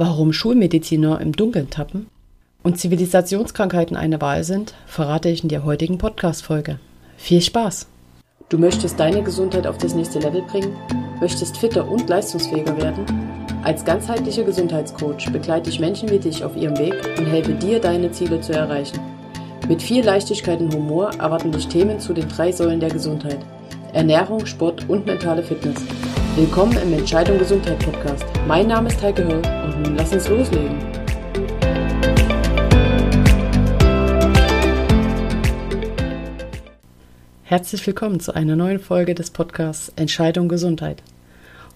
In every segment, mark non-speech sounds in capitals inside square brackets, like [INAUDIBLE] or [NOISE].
Warum Schulmediziner im Dunkeln tappen und Zivilisationskrankheiten eine Wahl sind, verrate ich in der heutigen Podcast-Folge. Viel Spaß! Du möchtest deine Gesundheit auf das nächste Level bringen? Möchtest fitter und leistungsfähiger werden? Als ganzheitlicher Gesundheitscoach begleite ich Menschen wie dich auf ihrem Weg und helfe dir, deine Ziele zu erreichen. Mit viel Leichtigkeit und Humor erwarten dich Themen zu den drei Säulen der Gesundheit. Ernährung, Sport und mentale Fitness. Willkommen im Entscheidung Gesundheit Podcast. Mein Name ist Heike Höll und nun lass uns loslegen. Herzlich willkommen zu einer neuen Folge des Podcasts Entscheidung Gesundheit.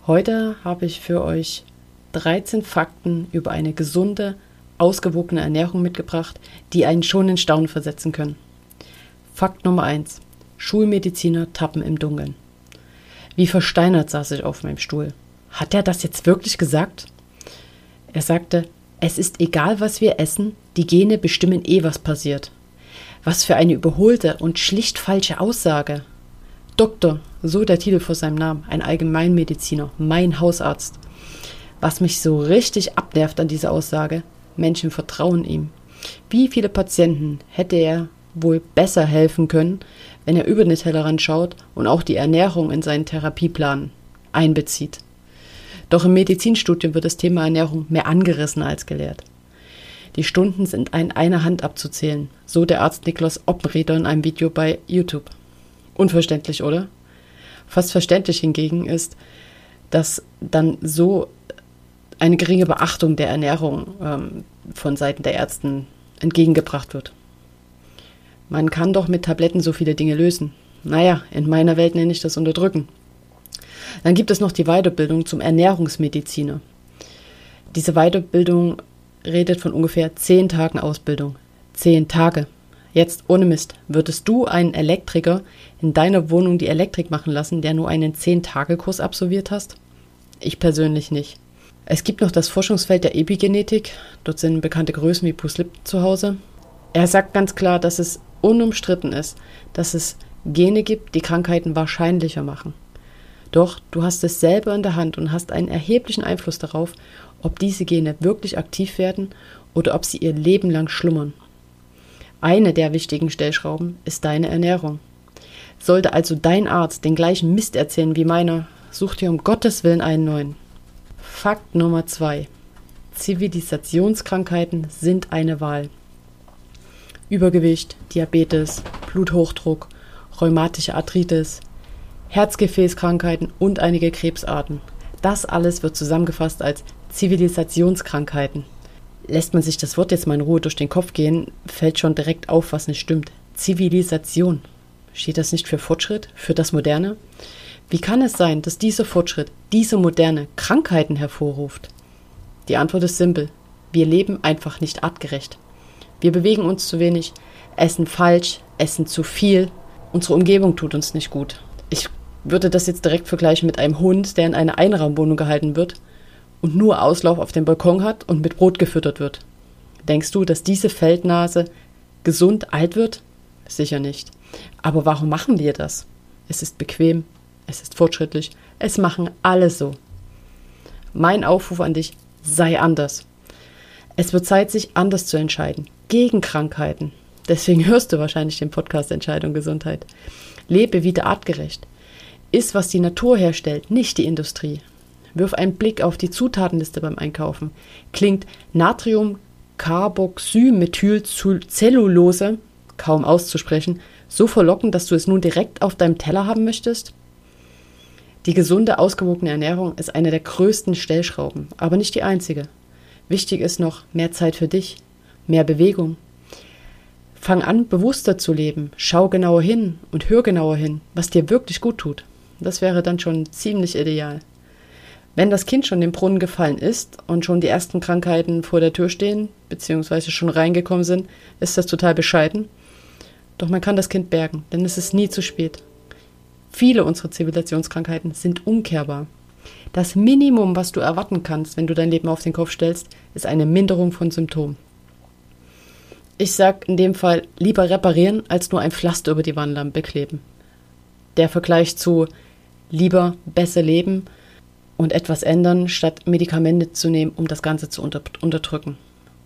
Heute habe ich für euch 13 Fakten über eine gesunde, ausgewogene Ernährung mitgebracht, die einen schon in Staunen versetzen können. Fakt Nummer 1. Schulmediziner tappen im Dunkeln. Wie versteinert saß ich auf meinem Stuhl. Hat er das jetzt wirklich gesagt? Er sagte, es ist egal, was wir essen, die Gene bestimmen eh, was passiert. Was für eine überholte und schlicht falsche Aussage. Doktor, so der Titel vor seinem Namen, ein Allgemeinmediziner, mein Hausarzt. Was mich so richtig abnervt an dieser Aussage, Menschen vertrauen ihm. Wie viele Patienten hätte er wohl besser helfen können, wenn er über den Tellerrand schaut und auch die Ernährung in seinen Therapieplan einbezieht. Doch im Medizinstudium wird das Thema Ernährung mehr angerissen als gelehrt. Die Stunden sind an einer Hand abzuzählen, so der Arzt Niklas Oppenrieder in einem Video bei YouTube. Unverständlich, oder? Fast verständlich hingegen ist, dass dann so eine geringe Beachtung der Ernährung ähm, von Seiten der Ärzten entgegengebracht wird. Man kann doch mit Tabletten so viele Dinge lösen. Naja, in meiner Welt nenne ich das Unterdrücken. Dann gibt es noch die Weiterbildung zum Ernährungsmediziner. Diese Weiterbildung redet von ungefähr zehn Tagen Ausbildung. Zehn Tage. Jetzt ohne Mist. Würdest du einen Elektriker in deiner Wohnung die Elektrik machen lassen, der nur einen Zehn-Tage-Kurs absolviert hast? Ich persönlich nicht. Es gibt noch das Forschungsfeld der Epigenetik. Dort sind bekannte Größen wie Bruce zu Hause. Er sagt ganz klar, dass es unumstritten ist, dass es Gene gibt, die Krankheiten wahrscheinlicher machen. Doch du hast es selber in der Hand und hast einen erheblichen Einfluss darauf, ob diese Gene wirklich aktiv werden oder ob sie ihr Leben lang schlummern. Eine der wichtigen Stellschrauben ist deine Ernährung. Sollte also dein Arzt den gleichen Mist erzählen wie meiner, such dir um Gottes Willen einen neuen. Fakt Nummer zwei. Zivilisationskrankheiten sind eine Wahl. Übergewicht, Diabetes, Bluthochdruck, rheumatische Arthritis, Herzgefäßkrankheiten und einige Krebsarten. Das alles wird zusammengefasst als Zivilisationskrankheiten. Lässt man sich das Wort jetzt mal in Ruhe durch den Kopf gehen, fällt schon direkt auf, was nicht stimmt. Zivilisation. Steht das nicht für Fortschritt, für das Moderne? Wie kann es sein, dass dieser Fortschritt, diese Moderne Krankheiten hervorruft? Die Antwort ist simpel. Wir leben einfach nicht artgerecht. Wir bewegen uns zu wenig, essen falsch, essen zu viel. Unsere Umgebung tut uns nicht gut. Ich würde das jetzt direkt vergleichen mit einem Hund, der in einer Einraumwohnung gehalten wird und nur Auslauf auf dem Balkon hat und mit Brot gefüttert wird. Denkst du, dass diese Feldnase gesund alt wird? Sicher nicht. Aber warum machen wir das? Es ist bequem, es ist fortschrittlich, es machen alle so. Mein Aufruf an dich, sei anders. Es wird Zeit, sich anders zu entscheiden gegen Krankheiten. Deswegen hörst du wahrscheinlich den Podcast Entscheidung Gesundheit. Lebe wieder artgerecht. Iss, was die Natur herstellt, nicht die Industrie. Wirf einen Blick auf die Zutatenliste beim Einkaufen. Klingt Natrium Carboxymethylcellulose kaum auszusprechen, so verlockend, dass du es nun direkt auf deinem Teller haben möchtest? Die gesunde, ausgewogene Ernährung ist eine der größten Stellschrauben, aber nicht die einzige. Wichtig ist noch mehr Zeit für dich, mehr Bewegung. Fang an, bewusster zu leben. Schau genauer hin und hör genauer hin, was dir wirklich gut tut. Das wäre dann schon ziemlich ideal. Wenn das Kind schon im Brunnen gefallen ist und schon die ersten Krankheiten vor der Tür stehen, beziehungsweise schon reingekommen sind, ist das total bescheiden. Doch man kann das Kind bergen, denn es ist nie zu spät. Viele unserer Zivilisationskrankheiten sind umkehrbar. Das Minimum, was du erwarten kannst, wenn du dein Leben auf den Kopf stellst, ist eine Minderung von Symptomen. Ich sag in dem Fall lieber reparieren, als nur ein Pflaster über die Warnlampe kleben. Der Vergleich zu lieber besser leben und etwas ändern, statt Medikamente zu nehmen, um das Ganze zu unter unterdrücken.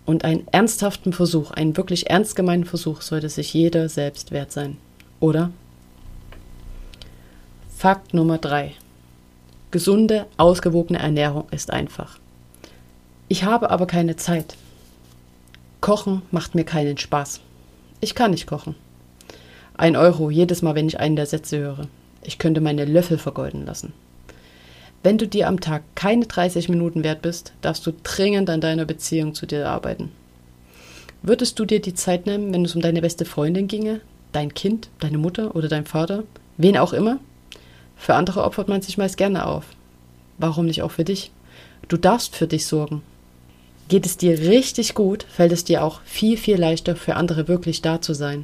Und einen ernsthaften Versuch, einen wirklich ernst gemeinten Versuch, sollte sich jeder selbst wert sein. Oder? Fakt Nummer drei: Gesunde, ausgewogene Ernährung ist einfach. Ich habe aber keine Zeit. Kochen macht mir keinen Spaß. Ich kann nicht kochen. Ein Euro jedes Mal, wenn ich einen der Sätze höre. Ich könnte meine Löffel vergolden lassen. Wenn du dir am Tag keine 30 Minuten wert bist, darfst du dringend an deiner Beziehung zu dir arbeiten. Würdest du dir die Zeit nehmen, wenn es um deine beste Freundin ginge, dein Kind, deine Mutter oder dein Vater, wen auch immer? Für andere opfert man sich meist gerne auf. Warum nicht auch für dich? Du darfst für dich sorgen. Geht es dir richtig gut, fällt es dir auch viel, viel leichter, für andere wirklich da zu sein.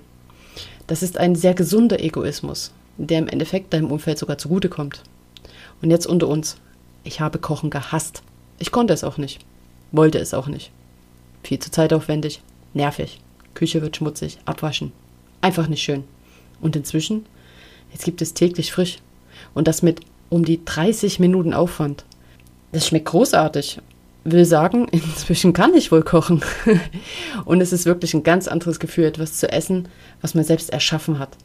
Das ist ein sehr gesunder Egoismus, der im Endeffekt deinem Umfeld sogar zugutekommt. Und jetzt unter uns. Ich habe Kochen gehasst. Ich konnte es auch nicht. Wollte es auch nicht. Viel zu zeitaufwendig. Nervig. Küche wird schmutzig. Abwaschen. Einfach nicht schön. Und inzwischen? Jetzt gibt es täglich frisch. Und das mit um die 30 Minuten Aufwand. Das schmeckt großartig. Will sagen, [LAUGHS] inzwischen kann ich wohl kochen. [LAUGHS] und es ist wirklich ein ganz anderes Gefühl, etwas zu essen, was man selbst erschaffen hat.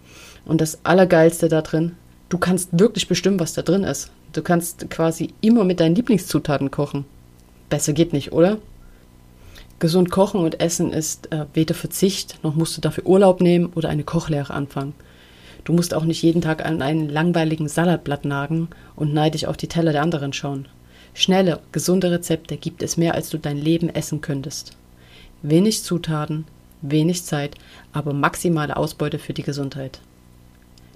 Und das Allergeilste da drin, du kannst wirklich bestimmen, was da drin ist. Du kannst quasi immer mit deinen Lieblingszutaten kochen. Besser geht nicht, oder? Gesund kochen und essen ist äh, weder Verzicht, noch musst du dafür Urlaub nehmen oder eine Kochlehre anfangen. Du musst auch nicht jeden Tag an einen langweiligen Salatblatt nagen und neidisch auf die Teller der anderen schauen. Schnelle, gesunde Rezepte gibt es mehr, als du dein Leben essen könntest. Wenig Zutaten, wenig Zeit, aber maximale Ausbeute für die Gesundheit.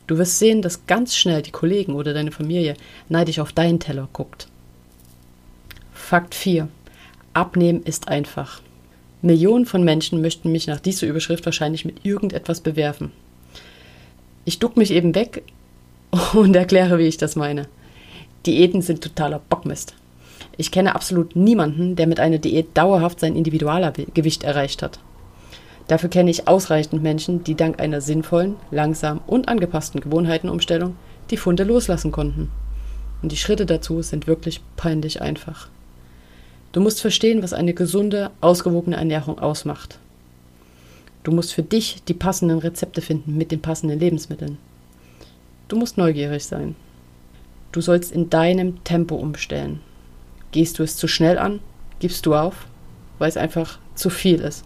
Du wirst sehen, dass ganz schnell die Kollegen oder deine Familie neidisch auf deinen Teller guckt. Fakt 4. Abnehmen ist einfach. Millionen von Menschen möchten mich nach dieser Überschrift wahrscheinlich mit irgendetwas bewerfen. Ich duck mich eben weg [LAUGHS] und erkläre, wie ich das meine. Diäten sind totaler Bockmist. Ich kenne absolut niemanden, der mit einer Diät dauerhaft sein Individualgewicht erreicht hat. Dafür kenne ich ausreichend Menschen, die dank einer sinnvollen, langsam und angepassten Gewohnheitenumstellung die Funde loslassen konnten. Und die Schritte dazu sind wirklich peinlich einfach. Du musst verstehen, was eine gesunde, ausgewogene Ernährung ausmacht. Du musst für dich die passenden Rezepte finden mit den passenden Lebensmitteln. Du musst neugierig sein. Du sollst in deinem Tempo umstellen. Gehst du es zu schnell an, gibst du auf, weil es einfach zu viel ist.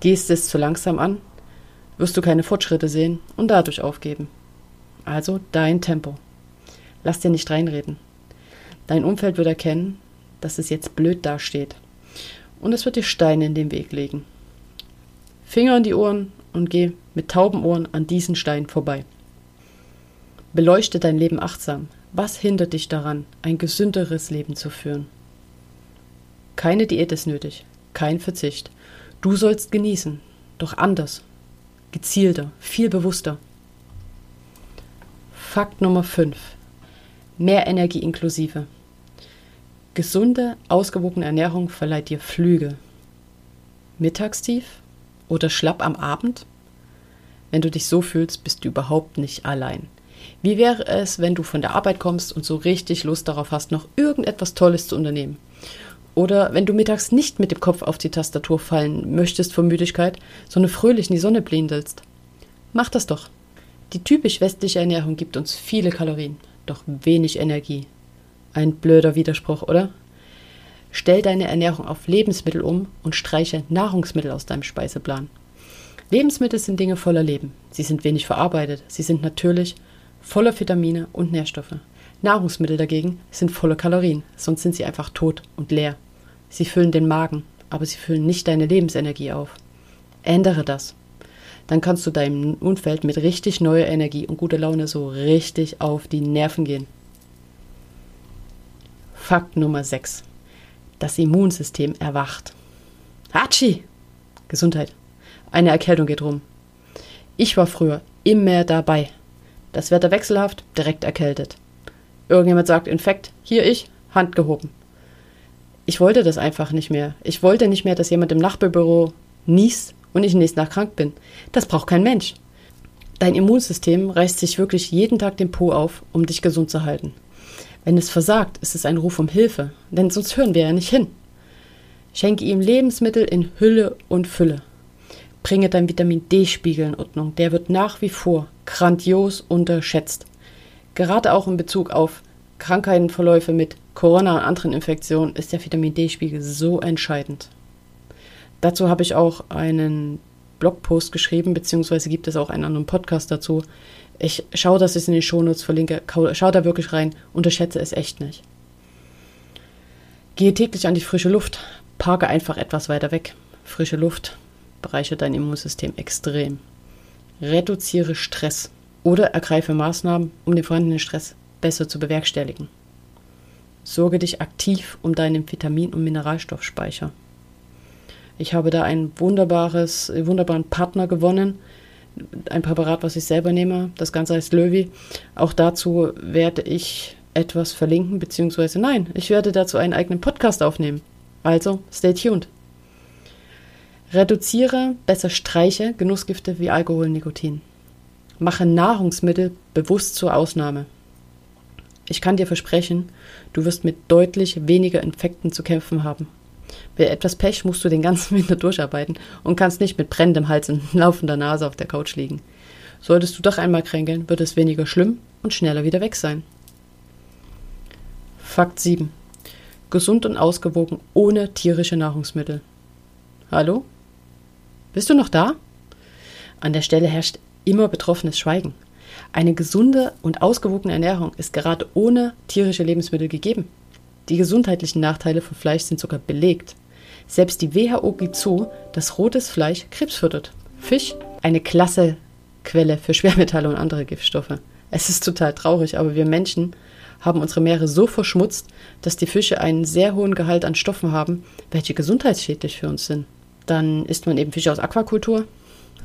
Gehst es zu langsam an, wirst du keine Fortschritte sehen und dadurch aufgeben. Also dein Tempo. Lass dir nicht reinreden. Dein Umfeld wird erkennen, dass es jetzt blöd dasteht. Und es wird dir Steine in den Weg legen. Finger in die Ohren und geh mit tauben Ohren an diesen Stein vorbei. Beleuchte dein Leben achtsam. Was hindert dich daran, ein gesünderes Leben zu führen? Keine Diät ist nötig, kein Verzicht. Du sollst genießen, doch anders, gezielter, viel bewusster. Fakt Nummer 5. Mehr Energie inklusive. Gesunde, ausgewogene Ernährung verleiht dir Flüge. Mittagstief oder schlapp am Abend? Wenn du dich so fühlst, bist du überhaupt nicht allein. Wie wäre es, wenn du von der Arbeit kommst und so richtig Lust darauf hast, noch irgendetwas Tolles zu unternehmen? Oder wenn du mittags nicht mit dem Kopf auf die Tastatur fallen möchtest vor Müdigkeit, sondern fröhlich in die Sonne blindelst. Mach das doch. Die typisch westliche Ernährung gibt uns viele Kalorien, doch wenig Energie. Ein blöder Widerspruch, oder? Stell deine Ernährung auf Lebensmittel um und streiche Nahrungsmittel aus deinem Speiseplan. Lebensmittel sind Dinge voller Leben. Sie sind wenig verarbeitet, sie sind natürlich, voller Vitamine und Nährstoffe. Nahrungsmittel dagegen sind voller Kalorien, sonst sind sie einfach tot und leer. Sie füllen den Magen, aber sie füllen nicht deine Lebensenergie auf. Ändere das. Dann kannst du deinem Umfeld mit richtig neuer Energie und guter Laune so richtig auf die Nerven gehen. Fakt Nummer 6. Das Immunsystem erwacht. Hatschi! Gesundheit. Eine Erkältung geht rum. Ich war früher immer dabei. Das Wetter wechselhaft, direkt erkältet. Irgendjemand sagt Infekt, hier ich, Hand gehoben ich wollte das einfach nicht mehr. Ich wollte nicht mehr, dass jemand im Nachbarbüro niest und ich nächsten Tag krank bin. Das braucht kein Mensch. Dein Immunsystem reißt sich wirklich jeden Tag den Po auf, um dich gesund zu halten. Wenn es versagt, ist es ein Ruf um Hilfe, denn sonst hören wir ja nicht hin. Schenke ihm Lebensmittel in Hülle und Fülle. Bringe dein Vitamin D-Spiegel in Ordnung. Der wird nach wie vor grandios unterschätzt. Gerade auch in Bezug auf Krankheitenverläufe mit Corona und anderen Infektionen ist der Vitamin D-Spiegel so entscheidend. Dazu habe ich auch einen Blogpost geschrieben, beziehungsweise gibt es auch einen anderen Podcast dazu. Ich schaue, dass ich es in den Shownotes verlinke. Schau da wirklich rein. Unterschätze es echt nicht. Gehe täglich an die frische Luft. Parke einfach etwas weiter weg. Frische Luft bereichert dein Immunsystem extrem. Reduziere Stress oder ergreife Maßnahmen, um den vorhandenen Stress besser zu bewerkstelligen. Sorge dich aktiv um deinen Vitamin- und Mineralstoffspeicher. Ich habe da ein wunderbares, wunderbaren Partner gewonnen. Ein Präparat, was ich selber nehme. Das Ganze heißt Löwy. Auch dazu werde ich etwas verlinken, beziehungsweise nein, ich werde dazu einen eigenen Podcast aufnehmen. Also, stay tuned. Reduziere, besser streiche Genussgifte wie Alkohol und Nikotin. Mache Nahrungsmittel bewusst zur Ausnahme. Ich kann dir versprechen, du wirst mit deutlich weniger Infekten zu kämpfen haben. Bei etwas Pech musst du den ganzen [LAUGHS] Winter durcharbeiten und kannst nicht mit brennendem Hals und [LAUGHS] laufender Nase auf der Couch liegen. Solltest du doch einmal kränkeln, wird es weniger schlimm und schneller wieder weg sein. Fakt 7. Gesund und ausgewogen ohne tierische Nahrungsmittel. Hallo? Bist du noch da? An der Stelle herrscht immer betroffenes Schweigen. Eine gesunde und ausgewogene Ernährung ist gerade ohne tierische Lebensmittel gegeben. Die gesundheitlichen Nachteile von Fleisch sind sogar belegt. Selbst die WHO gibt zu, dass rotes Fleisch Krebs fördert. Fisch, eine klasse Quelle für Schwermetalle und andere Giftstoffe. Es ist total traurig, aber wir Menschen haben unsere Meere so verschmutzt, dass die Fische einen sehr hohen Gehalt an Stoffen haben, welche gesundheitsschädlich für uns sind. Dann isst man eben Fische aus Aquakultur,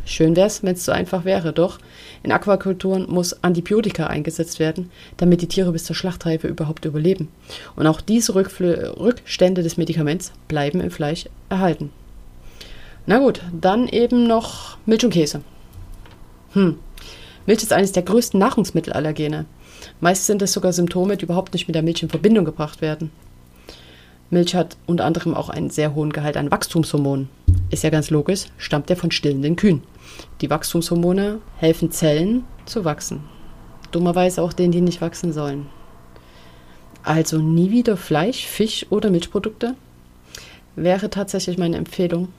Schön wäre es, wenn es so einfach wäre, doch in Aquakulturen muss Antibiotika eingesetzt werden, damit die Tiere bis zur Schlachtreife überhaupt überleben. Und auch diese Rückfl Rückstände des Medikaments bleiben im Fleisch erhalten. Na gut, dann eben noch Milch und Käse. Hm. Milch ist eines der größten Nahrungsmittelallergene. Meist sind es sogar Symptome, die überhaupt nicht mit der Milch in Verbindung gebracht werden. Milch hat unter anderem auch einen sehr hohen Gehalt an Wachstumshormonen. Ist ja ganz logisch, stammt er von stillenden Kühen. Die Wachstumshormone helfen Zellen zu wachsen. Dummerweise auch denen, die nicht wachsen sollen. Also nie wieder Fleisch, Fisch oder Milchprodukte? Wäre tatsächlich meine Empfehlung.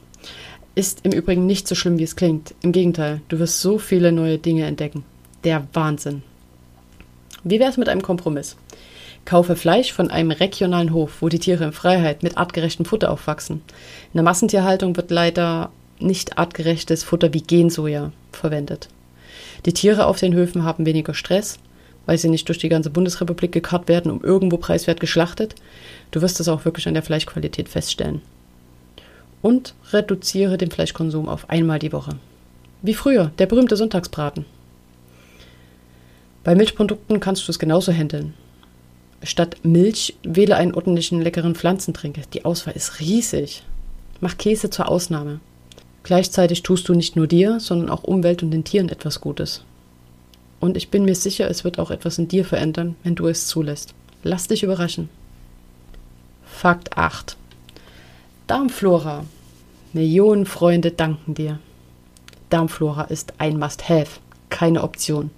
Ist im Übrigen nicht so schlimm, wie es klingt. Im Gegenteil, du wirst so viele neue Dinge entdecken. Der Wahnsinn. Wie wäre es mit einem Kompromiss? Kaufe Fleisch von einem regionalen Hof, wo die Tiere in Freiheit mit artgerechtem Futter aufwachsen. In der Massentierhaltung wird leider nicht artgerechtes Futter wie Gensoja verwendet. Die Tiere auf den Höfen haben weniger Stress, weil sie nicht durch die ganze Bundesrepublik gekarrt werden, um irgendwo preiswert geschlachtet. Du wirst das auch wirklich an der Fleischqualität feststellen. Und reduziere den Fleischkonsum auf einmal die Woche. Wie früher, der berühmte Sonntagsbraten. Bei Milchprodukten kannst du es genauso handeln. Statt Milch wähle einen ordentlichen leckeren Pflanzentrink. Die Auswahl ist riesig. Mach Käse zur Ausnahme. Gleichzeitig tust du nicht nur dir, sondern auch Umwelt und den Tieren etwas Gutes. Und ich bin mir sicher, es wird auch etwas in dir verändern, wenn du es zulässt. Lass dich überraschen. Fakt 8. Darmflora. Millionen Freunde danken dir. Darmflora ist ein Must-Have, keine Option.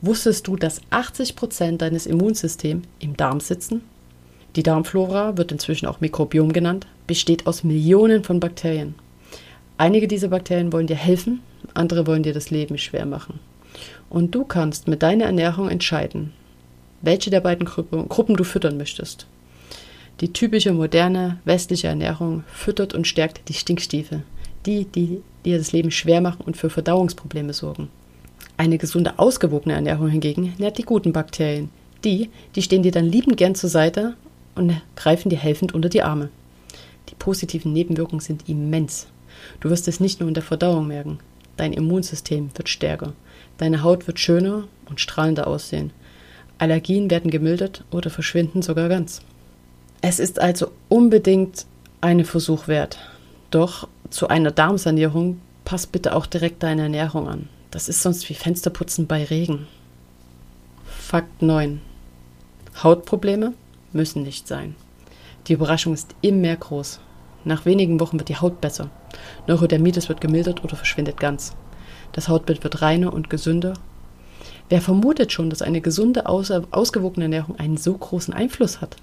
Wusstest du, dass 80 Prozent deines Immunsystems im Darm sitzen? Die Darmflora, wird inzwischen auch Mikrobiom genannt, besteht aus Millionen von Bakterien. Einige dieser Bakterien wollen dir helfen, andere wollen dir das Leben schwer machen. Und du kannst mit deiner Ernährung entscheiden, welche der beiden Gruppen du füttern möchtest. Die typische moderne westliche Ernährung füttert und stärkt die Stinkstiefel, die, die dir das Leben schwer machen und für Verdauungsprobleme sorgen. Eine gesunde, ausgewogene Ernährung hingegen nährt die guten Bakterien. Die, die stehen dir dann liebend gern zur Seite und greifen dir helfend unter die Arme. Die positiven Nebenwirkungen sind immens. Du wirst es nicht nur in der Verdauung merken. Dein Immunsystem wird stärker. Deine Haut wird schöner und strahlender aussehen. Allergien werden gemildert oder verschwinden sogar ganz. Es ist also unbedingt einen Versuch wert. Doch zu einer Darmsanierung passt bitte auch direkt deine Ernährung an. Das ist sonst wie Fensterputzen bei Regen. Fakt 9. Hautprobleme müssen nicht sein. Die Überraschung ist immer groß. Nach wenigen Wochen wird die Haut besser. Neurodermitis wird gemildert oder verschwindet ganz. Das Hautbild wird reiner und gesünder. Wer vermutet schon, dass eine gesunde, ausgewogene Ernährung einen so großen Einfluss hat?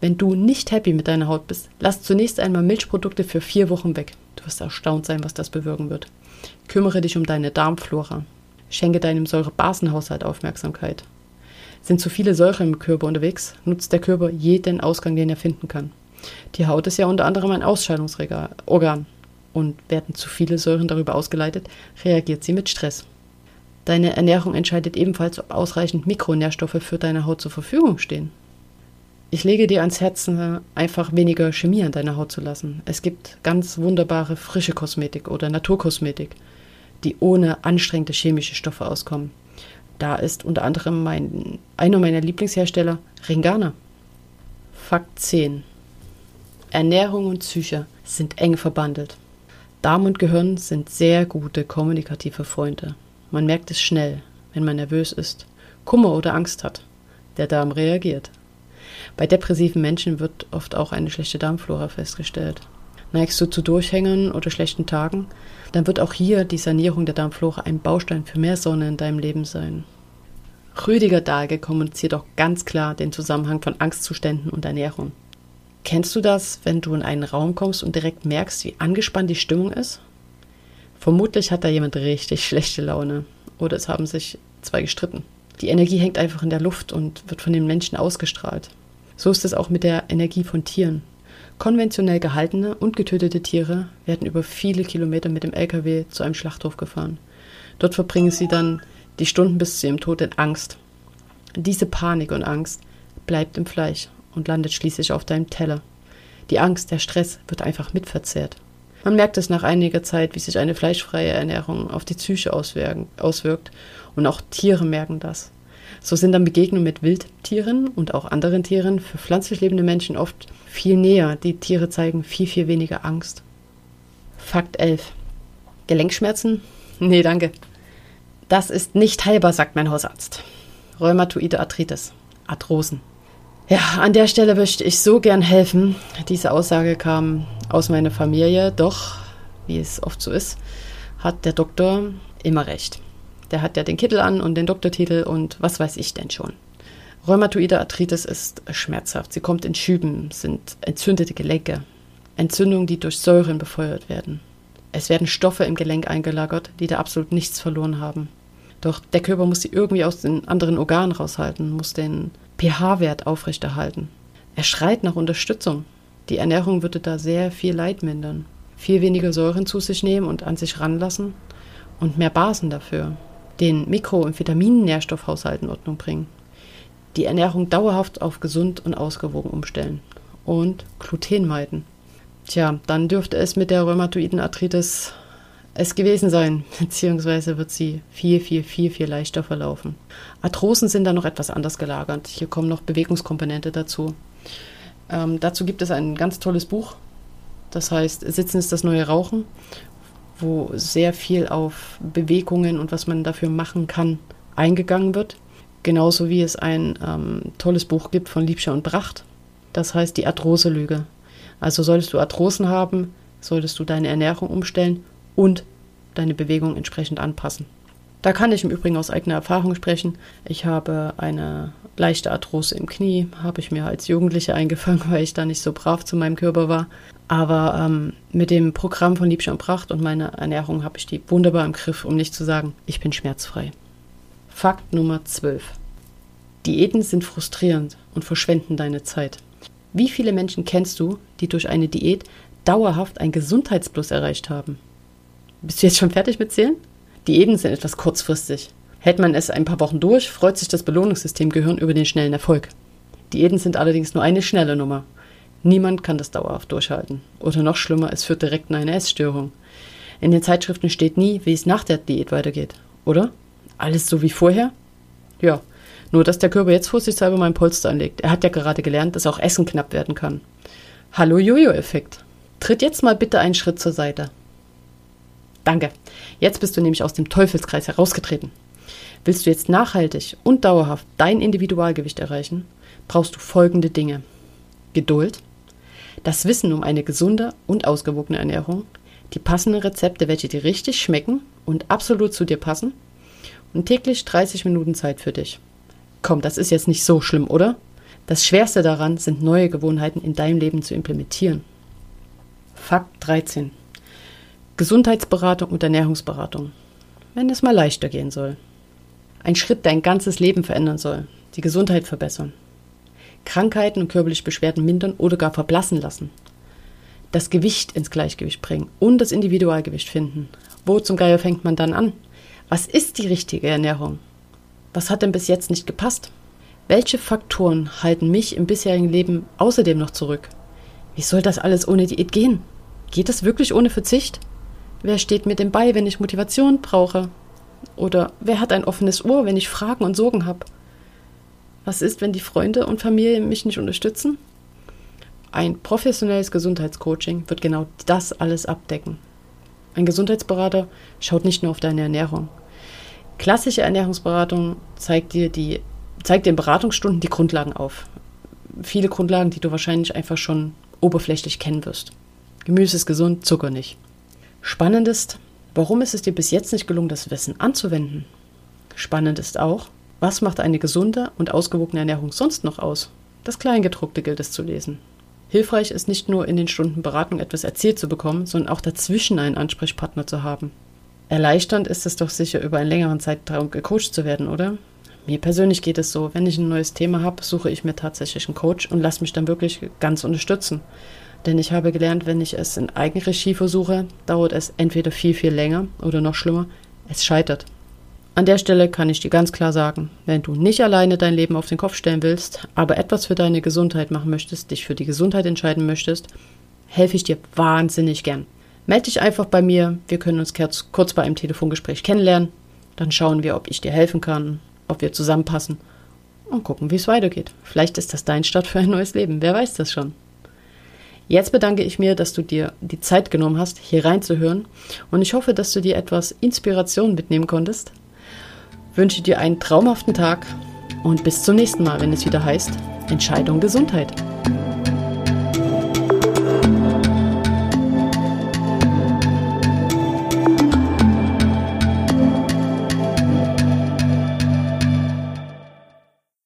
Wenn du nicht happy mit deiner Haut bist, lass zunächst einmal Milchprodukte für vier Wochen weg. Du wirst erstaunt sein, was das bewirken wird. Kümmere dich um deine Darmflora. Schenke deinem Säurebasenhaushalt Aufmerksamkeit. Sind zu viele Säure im Körper unterwegs, nutzt der Körper jeden Ausgang, den er finden kann. Die Haut ist ja unter anderem ein Ausscheidungsorgan. Und werden zu viele Säuren darüber ausgeleitet, reagiert sie mit Stress. Deine Ernährung entscheidet ebenfalls, ob ausreichend Mikronährstoffe für deine Haut zur Verfügung stehen. Ich lege dir ans Herz, einfach weniger Chemie an deiner Haut zu lassen. Es gibt ganz wunderbare frische Kosmetik oder Naturkosmetik, die ohne anstrengende chemische Stoffe auskommen. Da ist unter anderem mein, einer meiner Lieblingshersteller Ringana. Fakt 10. Ernährung und Psyche sind eng verbandelt. Darm und Gehirn sind sehr gute kommunikative Freunde. Man merkt es schnell, wenn man nervös ist, Kummer oder Angst hat. Der Darm reagiert. Bei depressiven Menschen wird oft auch eine schlechte Darmflora festgestellt. Neigst du zu Durchhängern oder schlechten Tagen, dann wird auch hier die Sanierung der Darmflora ein Baustein für mehr Sonne in deinem Leben sein. Rüdiger Dahlke kommuniziert auch ganz klar den Zusammenhang von Angstzuständen und Ernährung. Kennst du das, wenn du in einen Raum kommst und direkt merkst, wie angespannt die Stimmung ist? Vermutlich hat da jemand richtig [LAUGHS] schlechte Laune oder es haben sich zwei gestritten. Die Energie hängt einfach in der Luft und wird von den Menschen ausgestrahlt. So ist es auch mit der Energie von Tieren. Konventionell gehaltene und getötete Tiere werden über viele Kilometer mit dem LKW zu einem Schlachthof gefahren. Dort verbringen sie dann die Stunden bis zu ihrem Tod in Angst. Diese Panik und Angst bleibt im Fleisch und landet schließlich auf deinem Teller. Die Angst, der Stress wird einfach mitverzehrt. Man merkt es nach einiger Zeit, wie sich eine fleischfreie Ernährung auf die Psyche auswirkt und auch Tiere merken das. So sind dann Begegnungen mit Wildtieren und auch anderen Tieren für pflanzlich lebende Menschen oft viel näher. Die Tiere zeigen viel, viel weniger Angst. Fakt 11. Gelenkschmerzen? [LAUGHS] Nee, danke. Das ist nicht heilbar, sagt mein Hausarzt. Rheumatoide Arthritis. Arthrosen. Ja, an der Stelle möchte ich so gern helfen. Diese Aussage kam aus meiner Familie, doch, wie es oft so ist, hat der Doktor immer recht. Der hat ja den Kittel an und den Doktortitel und was weiß ich denn schon. Rheumatoide Arthritis ist schmerzhaft. Sie kommt in Schüben, sind entzündete Gelenke. Entzündungen, die durch Säuren befeuert werden. Es werden Stoffe im Gelenk eingelagert, die da absolut nichts verloren haben. Doch der Körper muss sie irgendwie aus den anderen Organen raushalten, muss den pH-Wert aufrechterhalten. Er schreit nach Unterstützung. Die Ernährung würde da sehr viel Leid mindern. Viel weniger Säuren zu sich nehmen und an sich ranlassen und mehr Basen dafür. Den Mikro- und Vitaminen-Nährstoffhaushalt in Ordnung bringen. Die Ernährung dauerhaft auf gesund und ausgewogen umstellen. Und Gluten meiden. Tja, dann dürfte es mit der rheumatoiden Arthritis es gewesen sein, [LAUGHS] beziehungsweise wird sie viel, viel, viel, viel leichter verlaufen. Arthrosen sind dann noch etwas anders gelagert. Hier kommen noch Bewegungskomponente dazu. Ähm, dazu gibt es ein ganz tolles Buch, das heißt Sitzen ist das neue Rauchen, wo sehr viel auf Bewegungen und was man dafür machen kann eingegangen wird. Genauso wie es ein ähm, tolles Buch gibt von Liebscher und Bracht, das heißt die Arthrose-Lüge. Also solltest du Arthrosen haben, solltest du deine Ernährung umstellen und deine Bewegung entsprechend anpassen. Da kann ich im Übrigen aus eigener Erfahrung sprechen. Ich habe eine leichte Arthrose im Knie, habe ich mir als Jugendliche [LAUGHS] eingefangen, weil ich da nicht so brav zu meinem Körper war. Aber ähm, mit dem Programm von Liebscher und Pracht und meiner Ernährung habe ich die wunderbar im Griff, um nicht zu sagen, ich bin schmerzfrei. Fakt Nummer 12. Diäten sind frustrierend und verschwenden deine Zeit. Wie viele Menschen kennst du, die durch eine Diät dauerhaft ein Gesundheitsplus erreicht haben? Bist du jetzt schon fertig mit Zählen? Diäten sind etwas kurzfristig. Hält man es ein paar Wochen durch, freut sich das Belohnungssystem Gehirn über den schnellen Erfolg. Diäten sind allerdings nur eine schnelle Nummer. Niemand kann das dauerhaft durchhalten. Oder noch schlimmer, es führt direkt in eine Essstörung. In den Zeitschriften steht nie, wie es nach der Diät weitergeht. Oder? Alles so wie vorher? Ja, nur dass der Körper jetzt vorsichtshalber mal ein Polster anlegt. Er hat ja gerade gelernt, dass auch Essen knapp werden kann. Hallo Jojo-Effekt. Tritt jetzt mal bitte einen Schritt zur Seite. Danke. Jetzt bist du nämlich aus dem Teufelskreis herausgetreten. Willst du jetzt nachhaltig und dauerhaft dein Individualgewicht erreichen, brauchst du folgende Dinge. Geduld, das Wissen um eine gesunde und ausgewogene Ernährung, die passenden Rezepte, welche dir richtig schmecken und absolut zu dir passen und täglich 30 Minuten Zeit für dich. Komm, das ist jetzt nicht so schlimm, oder? Das Schwerste daran sind neue Gewohnheiten in deinem Leben zu implementieren. Fakt 13. Gesundheitsberatung und Ernährungsberatung. Wenn es mal leichter gehen soll. Ein Schritt dein ganzes Leben verändern soll, die Gesundheit verbessern. Krankheiten und körperliche Beschwerden mindern oder gar verblassen lassen. Das Gewicht ins Gleichgewicht bringen und das Individualgewicht finden. Wo zum Geier fängt man dann an? Was ist die richtige Ernährung? Was hat denn bis jetzt nicht gepasst? Welche Faktoren halten mich im bisherigen Leben außerdem noch zurück? Wie soll das alles ohne Diät gehen? Geht das wirklich ohne Verzicht? Wer steht mir denn bei, wenn ich Motivation brauche? Oder wer hat ein offenes Ohr, wenn ich Fragen und Sorgen habe? Was ist, wenn die Freunde und Familie mich nicht unterstützen? Ein professionelles Gesundheitscoaching wird genau das alles abdecken. Ein Gesundheitsberater schaut nicht nur auf deine Ernährung. Klassische Ernährungsberatung zeigt dir die zeigt den Beratungsstunden die Grundlagen auf. Viele Grundlagen, die du wahrscheinlich einfach schon oberflächlich kennen wirst. Gemüse ist gesund, Zucker nicht. Spannend ist, warum ist es dir bis jetzt nicht gelungen, das Wissen anzuwenden? Spannend ist auch, was macht eine gesunde und ausgewogene Ernährung sonst noch aus? Das Kleingedruckte gilt es zu lesen. Hilfreich ist nicht nur in den Stunden Beratung etwas erzählt zu bekommen, sondern auch dazwischen einen Ansprechpartner zu haben. Erleichternd ist es doch sicher, über einen längeren Zeitraum gecoacht zu werden, oder? Mir persönlich geht es so, wenn ich ein neues Thema habe, suche ich mir tatsächlich einen Coach und lasse mich dann wirklich ganz unterstützen. Denn ich habe gelernt, wenn ich es in Eigenregie versuche, dauert es entweder viel, viel länger oder noch schlimmer, es scheitert. An der Stelle kann ich dir ganz klar sagen, wenn du nicht alleine dein Leben auf den Kopf stellen willst, aber etwas für deine Gesundheit machen möchtest, dich für die Gesundheit entscheiden möchtest, helfe ich dir wahnsinnig gern. Melde dich einfach bei mir, wir können uns kurz bei einem Telefongespräch kennenlernen, dann schauen wir, ob ich dir helfen kann ob wir zusammenpassen und gucken, wie es weitergeht. Vielleicht ist das dein Start für ein neues Leben, wer weiß das schon. Jetzt bedanke ich mir, dass du dir die Zeit genommen hast, hier reinzuhören und ich hoffe, dass du dir etwas Inspiration mitnehmen konntest. Wünsche dir einen traumhaften Tag und bis zum nächsten Mal, wenn es wieder heißt Entscheidung Gesundheit.